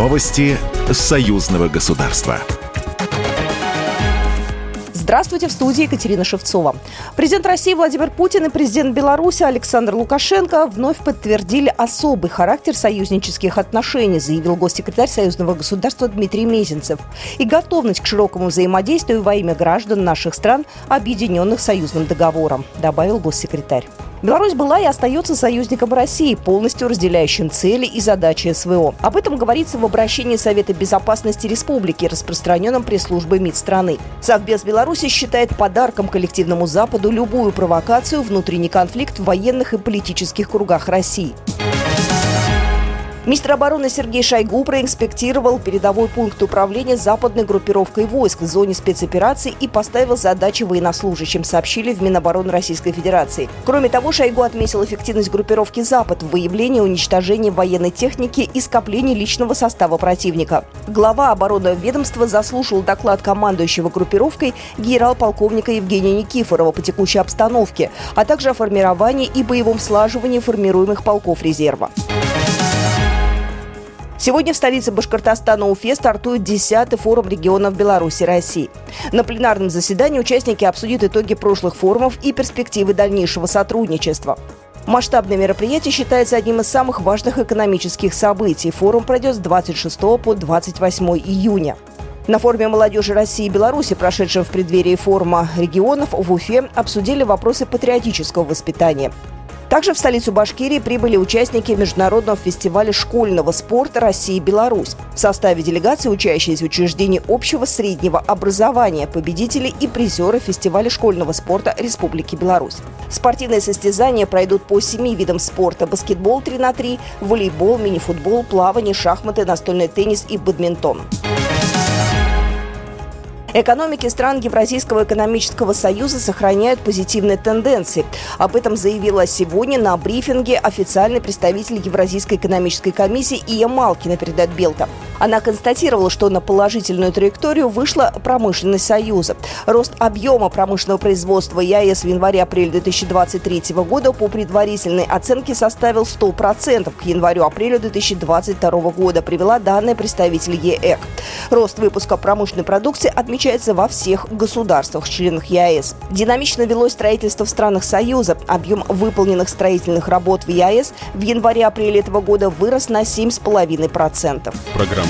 Новости союзного государства. Здравствуйте, в студии Екатерина Шевцова. Президент России Владимир Путин и президент Беларуси Александр Лукашенко вновь подтвердили особый характер союзнических отношений, заявил госсекретарь союзного государства Дмитрий Мезенцев, и готовность к широкому взаимодействию во имя граждан наших стран, объединенных союзным договором, добавил госсекретарь. Беларусь была и остается союзником России, полностью разделяющим цели и задачи СВО. Об этом говорится в обращении Совета безопасности Республики, распространенном пресс-службой МИД страны. Совбез Беларуси считает подарком коллективному Западу любую провокацию, внутренний конфликт в военных и политических кругах России. Министр обороны Сергей Шойгу проинспектировал передовой пункт управления западной группировкой войск в зоне спецопераций и поставил задачи военнослужащим, сообщили в Минобороны Российской Федерации. Кроме того, Шойгу отметил эффективность группировки «Запад» в выявлении и уничтожении военной техники и скоплении личного состава противника. Глава оборонного ведомства заслушал доклад командующего группировкой генерал-полковника Евгения Никифорова по текущей обстановке, а также о формировании и боевом слаживании формируемых полков резерва. Сегодня в столице Башкортостана Уфе стартует 10-й форум регионов Беларуси и России. На пленарном заседании участники обсудят итоги прошлых форумов и перспективы дальнейшего сотрудничества. Масштабное мероприятие считается одним из самых важных экономических событий. Форум пройдет с 26 по 28 июня. На форуме молодежи России и Беларуси, прошедшем в преддверии форума регионов в Уфе, обсудили вопросы патриотического воспитания. Также в столицу Башкирии прибыли участники Международного фестиваля школьного спорта России и Беларусь. В составе делегации учащиеся учреждений общего среднего образования, победители и призеры фестиваля школьного спорта Республики Беларусь. Спортивные состязания пройдут по семи видам спорта – баскетбол 3 на 3, волейбол, мини-футбол, плавание, шахматы, настольный теннис и бадминтон. Экономики стран Евразийского экономического союза сохраняют позитивные тенденции. Об этом заявила сегодня на брифинге официальный представитель Евразийской экономической комиссии Ия Малкина передает Белта. Она констатировала, что на положительную траекторию вышла промышленность Союза. Рост объема промышленного производства ЕАЭС в январе-апреле 2023 года по предварительной оценке составил 100% к январю-апрелю 2022 года, привела данные представитель ЕЭК. Рост выпуска промышленной продукции отмечается во всех государствах-членах ЕАЭС. Динамично велось строительство в странах Союза. Объем выполненных строительных работ в ЕАЭС в январе-апреле этого года вырос на 7,5%. Программа